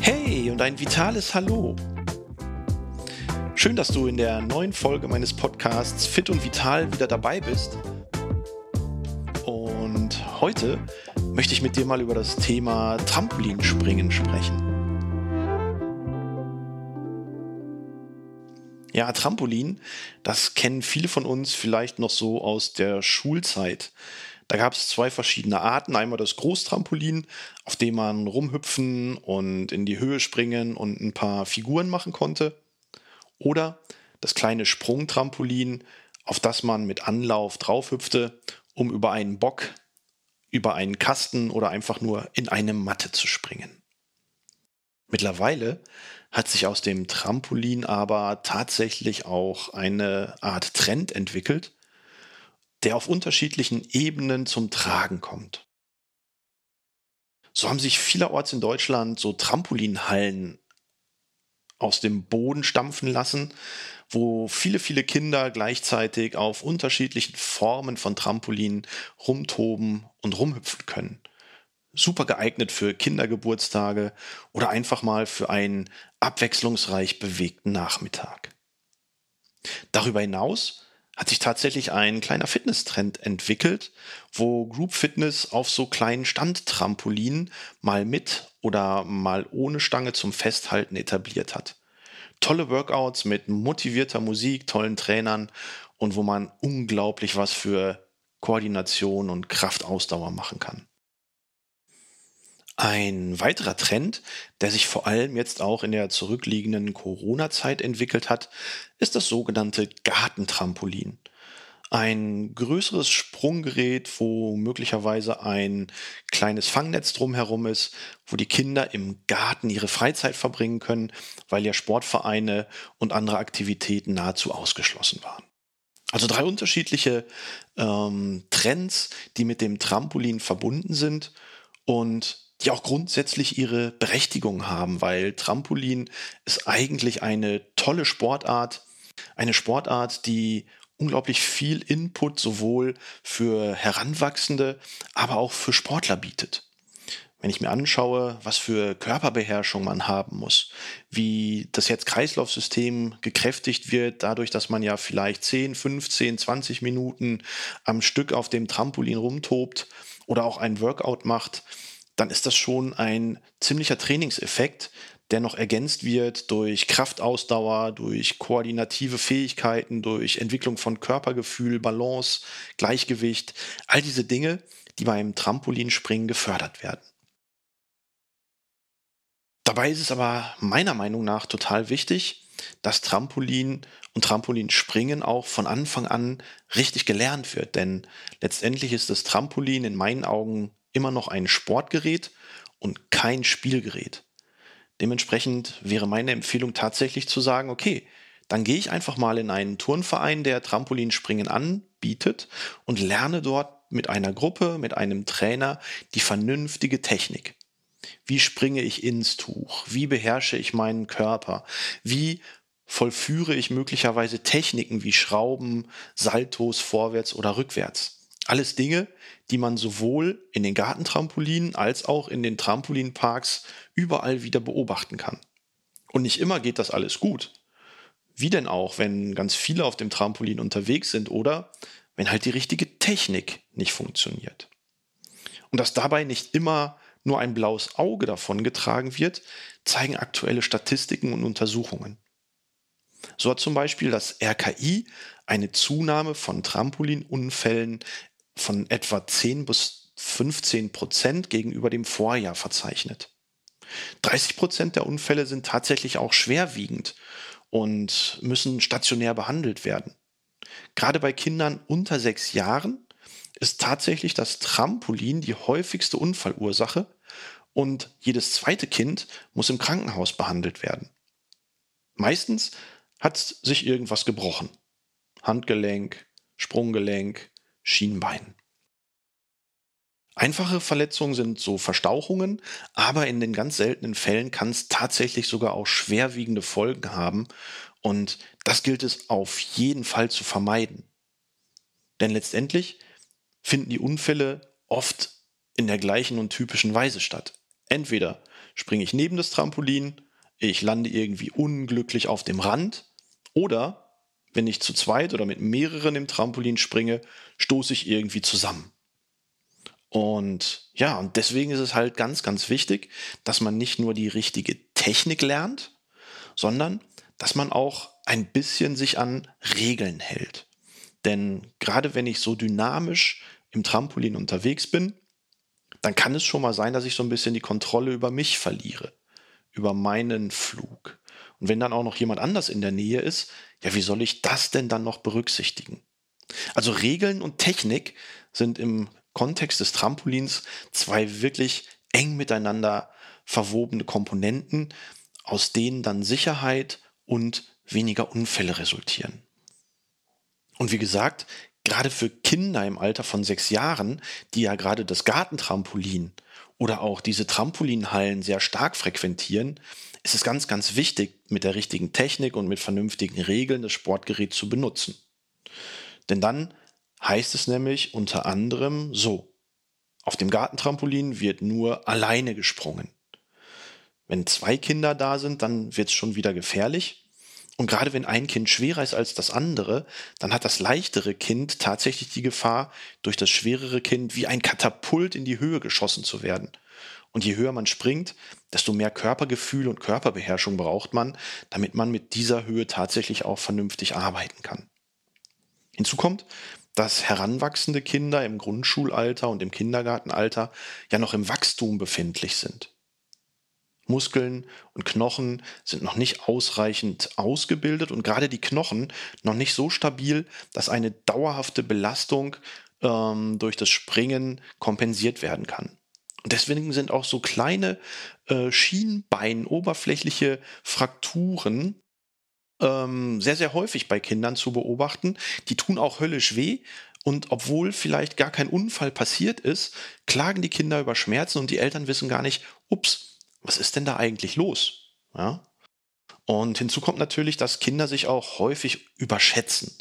Hey und ein vitales Hallo. Schön, dass du in der neuen Folge meines Podcasts Fit und Vital wieder dabei bist. Und heute möchte ich mit dir mal über das Thema Trampolinspringen sprechen. Ja, Trampolin, das kennen viele von uns vielleicht noch so aus der Schulzeit. Da gab es zwei verschiedene Arten. Einmal das Großtrampolin, auf dem man rumhüpfen und in die Höhe springen und ein paar Figuren machen konnte. Oder das kleine Sprungtrampolin, auf das man mit Anlauf draufhüpfte, um über einen Bock, über einen Kasten oder einfach nur in eine Matte zu springen. Mittlerweile hat sich aus dem Trampolin aber tatsächlich auch eine Art Trend entwickelt, der auf unterschiedlichen Ebenen zum Tragen kommt. So haben sich vielerorts in Deutschland so Trampolinhallen aus dem Boden stampfen lassen, wo viele, viele Kinder gleichzeitig auf unterschiedlichen Formen von Trampolinen rumtoben und rumhüpfen können super geeignet für Kindergeburtstage oder einfach mal für einen abwechslungsreich bewegten Nachmittag. Darüber hinaus hat sich tatsächlich ein kleiner Fitnesstrend entwickelt, wo Group Fitness auf so kleinen Standtrampolinen mal mit oder mal ohne Stange zum Festhalten etabliert hat. Tolle Workouts mit motivierter Musik, tollen Trainern und wo man unglaublich was für Koordination und Kraftausdauer machen kann. Ein weiterer Trend, der sich vor allem jetzt auch in der zurückliegenden Corona-Zeit entwickelt hat, ist das sogenannte Gartentrampolin. Ein größeres Sprunggerät, wo möglicherweise ein kleines Fangnetz drumherum ist, wo die Kinder im Garten ihre Freizeit verbringen können, weil ja Sportvereine und andere Aktivitäten nahezu ausgeschlossen waren. Also drei unterschiedliche ähm, Trends, die mit dem Trampolin verbunden sind und die auch grundsätzlich ihre Berechtigung haben, weil Trampolin ist eigentlich eine tolle Sportart, eine Sportart, die unglaublich viel Input sowohl für Heranwachsende, aber auch für Sportler bietet. Wenn ich mir anschaue, was für Körperbeherrschung man haben muss, wie das Herz-Kreislauf-System gekräftigt wird, dadurch, dass man ja vielleicht 10, 15, 20 Minuten am Stück auf dem Trampolin rumtobt oder auch ein Workout macht, dann ist das schon ein ziemlicher Trainingseffekt, der noch ergänzt wird durch Kraftausdauer, durch koordinative Fähigkeiten, durch Entwicklung von Körpergefühl, Balance, Gleichgewicht, all diese Dinge, die beim Trampolinspringen gefördert werden. Dabei ist es aber meiner Meinung nach total wichtig, dass Trampolin und Trampolinspringen auch von Anfang an richtig gelernt wird, denn letztendlich ist das Trampolin in meinen Augen immer noch ein Sportgerät und kein Spielgerät. Dementsprechend wäre meine Empfehlung tatsächlich zu sagen, okay, dann gehe ich einfach mal in einen Turnverein, der Trampolinspringen anbietet und lerne dort mit einer Gruppe, mit einem Trainer die vernünftige Technik. Wie springe ich ins Tuch? Wie beherrsche ich meinen Körper? Wie vollführe ich möglicherweise Techniken wie Schrauben, Saltos vorwärts oder rückwärts? Alles Dinge, die man sowohl in den Gartentrampolinen als auch in den Trampolinparks überall wieder beobachten kann. Und nicht immer geht das alles gut. Wie denn auch, wenn ganz viele auf dem Trampolin unterwegs sind oder wenn halt die richtige Technik nicht funktioniert. Und dass dabei nicht immer nur ein blaues Auge davon getragen wird, zeigen aktuelle Statistiken und Untersuchungen. So hat zum Beispiel das RKI eine Zunahme von Trampolinunfällen von etwa 10 bis 15 Prozent gegenüber dem Vorjahr verzeichnet. 30 Prozent der Unfälle sind tatsächlich auch schwerwiegend und müssen stationär behandelt werden. Gerade bei Kindern unter sechs Jahren ist tatsächlich das Trampolin die häufigste Unfallursache und jedes zweite Kind muss im Krankenhaus behandelt werden. Meistens hat sich irgendwas gebrochen. Handgelenk, Sprunggelenk, Schienbein. Einfache Verletzungen sind so Verstauchungen, aber in den ganz seltenen Fällen kann es tatsächlich sogar auch schwerwiegende Folgen haben und das gilt es auf jeden Fall zu vermeiden. Denn letztendlich finden die Unfälle oft in der gleichen und typischen Weise statt. Entweder springe ich neben das Trampolin, ich lande irgendwie unglücklich auf dem Rand, oder wenn ich zu zweit oder mit mehreren im Trampolin springe, stoße ich irgendwie zusammen. Und ja, und deswegen ist es halt ganz, ganz wichtig, dass man nicht nur die richtige Technik lernt, sondern dass man auch ein bisschen sich an Regeln hält. Denn gerade wenn ich so dynamisch im Trampolin unterwegs bin, dann kann es schon mal sein, dass ich so ein bisschen die Kontrolle über mich verliere, über meinen Flug. Und wenn dann auch noch jemand anders in der Nähe ist, ja, wie soll ich das denn dann noch berücksichtigen? Also Regeln und Technik sind im Kontext des Trampolins zwei wirklich eng miteinander verwobene Komponenten, aus denen dann Sicherheit und weniger Unfälle resultieren. Und wie gesagt, gerade für Kinder im Alter von sechs Jahren, die ja gerade das Gartentrampolin oder auch diese Trampolinhallen sehr stark frequentieren, ist es ganz, ganz wichtig, mit der richtigen Technik und mit vernünftigen Regeln das Sportgerät zu benutzen. Denn dann heißt es nämlich unter anderem so, auf dem Gartentrampolin wird nur alleine gesprungen. Wenn zwei Kinder da sind, dann wird es schon wieder gefährlich. Und gerade wenn ein Kind schwerer ist als das andere, dann hat das leichtere Kind tatsächlich die Gefahr, durch das schwerere Kind wie ein Katapult in die Höhe geschossen zu werden. Und je höher man springt, desto mehr Körpergefühl und Körperbeherrschung braucht man, damit man mit dieser Höhe tatsächlich auch vernünftig arbeiten kann. Hinzu kommt, dass heranwachsende Kinder im Grundschulalter und im Kindergartenalter ja noch im Wachstum befindlich sind. Muskeln und Knochen sind noch nicht ausreichend ausgebildet und gerade die Knochen noch nicht so stabil, dass eine dauerhafte Belastung ähm, durch das Springen kompensiert werden kann. Und deswegen sind auch so kleine äh, Schienbein, oberflächliche Frakturen ähm, sehr, sehr häufig bei Kindern zu beobachten. Die tun auch höllisch weh. Und obwohl vielleicht gar kein Unfall passiert ist, klagen die Kinder über Schmerzen und die Eltern wissen gar nicht, ups, was ist denn da eigentlich los? Ja? Und hinzu kommt natürlich, dass Kinder sich auch häufig überschätzen.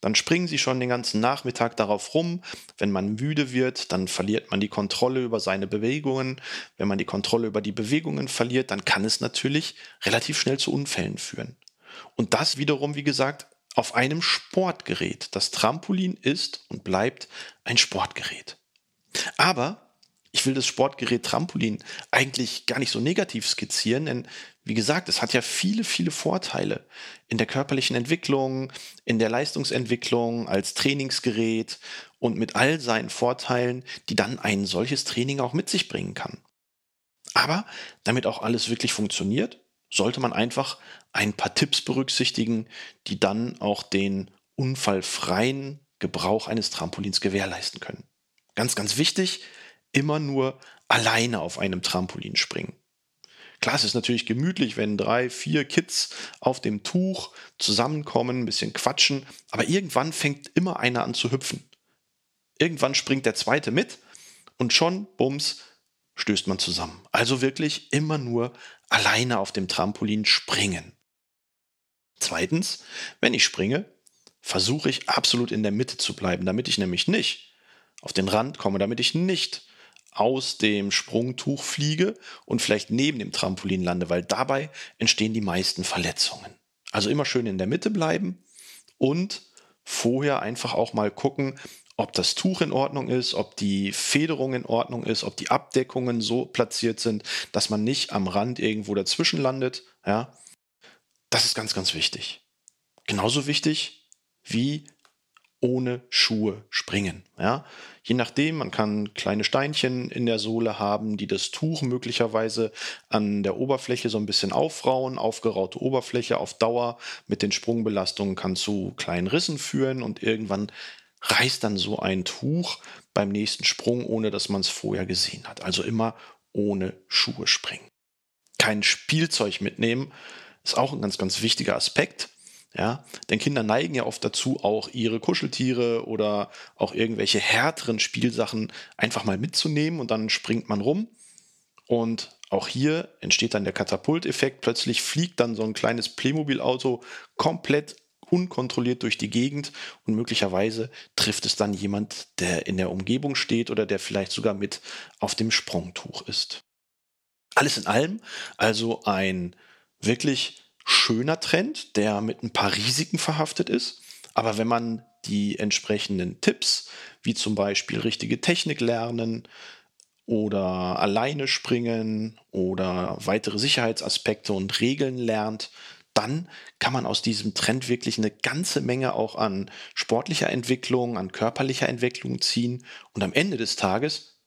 Dann springen sie schon den ganzen Nachmittag darauf rum. Wenn man müde wird, dann verliert man die Kontrolle über seine Bewegungen. Wenn man die Kontrolle über die Bewegungen verliert, dann kann es natürlich relativ schnell zu Unfällen führen. Und das wiederum, wie gesagt, auf einem Sportgerät. Das Trampolin ist und bleibt ein Sportgerät. Aber ich will das Sportgerät Trampolin eigentlich gar nicht so negativ skizzieren, denn wie gesagt, es hat ja viele, viele Vorteile in der körperlichen Entwicklung, in der Leistungsentwicklung, als Trainingsgerät und mit all seinen Vorteilen, die dann ein solches Training auch mit sich bringen kann. Aber damit auch alles wirklich funktioniert, sollte man einfach ein paar Tipps berücksichtigen, die dann auch den unfallfreien Gebrauch eines Trampolins gewährleisten können. Ganz, ganz wichtig, immer nur alleine auf einem Trampolin springen. Klar, es ist natürlich gemütlich, wenn drei, vier Kids auf dem Tuch zusammenkommen, ein bisschen quatschen, aber irgendwann fängt immer einer an zu hüpfen. Irgendwann springt der zweite mit und schon, bums, stößt man zusammen. Also wirklich immer nur alleine auf dem Trampolin springen. Zweitens, wenn ich springe, versuche ich absolut in der Mitte zu bleiben, damit ich nämlich nicht auf den Rand komme, damit ich nicht aus dem Sprungtuch fliege und vielleicht neben dem Trampolin lande, weil dabei entstehen die meisten Verletzungen. Also immer schön in der Mitte bleiben und vorher einfach auch mal gucken, ob das Tuch in Ordnung ist, ob die Federung in Ordnung ist, ob die Abdeckungen so platziert sind, dass man nicht am Rand irgendwo dazwischen landet. Ja, das ist ganz, ganz wichtig. Genauso wichtig wie ohne Schuhe springen. Ja? Je nachdem, man kann kleine Steinchen in der Sohle haben, die das Tuch möglicherweise an der Oberfläche so ein bisschen aufrauen. Aufgeraute Oberfläche auf Dauer mit den Sprungbelastungen kann zu kleinen Rissen führen und irgendwann reißt dann so ein Tuch beim nächsten Sprung, ohne dass man es vorher gesehen hat. Also immer ohne Schuhe springen. Kein Spielzeug mitnehmen ist auch ein ganz, ganz wichtiger Aspekt. Ja, denn Kinder neigen ja oft dazu, auch ihre Kuscheltiere oder auch irgendwelche härteren Spielsachen einfach mal mitzunehmen und dann springt man rum. Und auch hier entsteht dann der Katapulteffekt. Plötzlich fliegt dann so ein kleines Playmobil-Auto komplett unkontrolliert durch die Gegend und möglicherweise trifft es dann jemand, der in der Umgebung steht oder der vielleicht sogar mit auf dem Sprungtuch ist. Alles in allem also ein wirklich schöner Trend, der mit ein paar Risiken verhaftet ist. Aber wenn man die entsprechenden Tipps, wie zum Beispiel richtige Technik lernen oder alleine springen oder weitere Sicherheitsaspekte und Regeln lernt, dann kann man aus diesem Trend wirklich eine ganze Menge auch an sportlicher Entwicklung, an körperlicher Entwicklung ziehen. Und am Ende des Tages,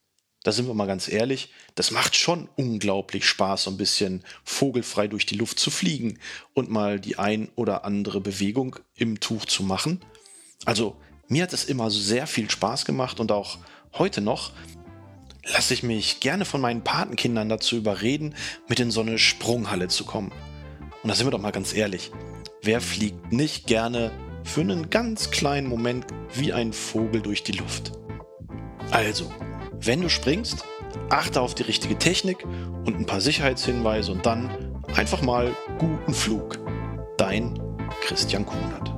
da sind wir mal ganz ehrlich, das macht schon unglaublich Spaß, so ein bisschen vogelfrei durch die Luft zu fliegen und mal die ein oder andere Bewegung im Tuch zu machen. Also mir hat es immer sehr viel Spaß gemacht und auch heute noch lasse ich mich gerne von meinen Patenkindern dazu überreden, mit in so eine Sprunghalle zu kommen. Und da sind wir doch mal ganz ehrlich. Wer fliegt nicht gerne für einen ganz kleinen Moment wie ein Vogel durch die Luft? Also, wenn du springst, achte auf die richtige Technik und ein paar Sicherheitshinweise und dann einfach mal guten Flug. Dein Christian Kunert.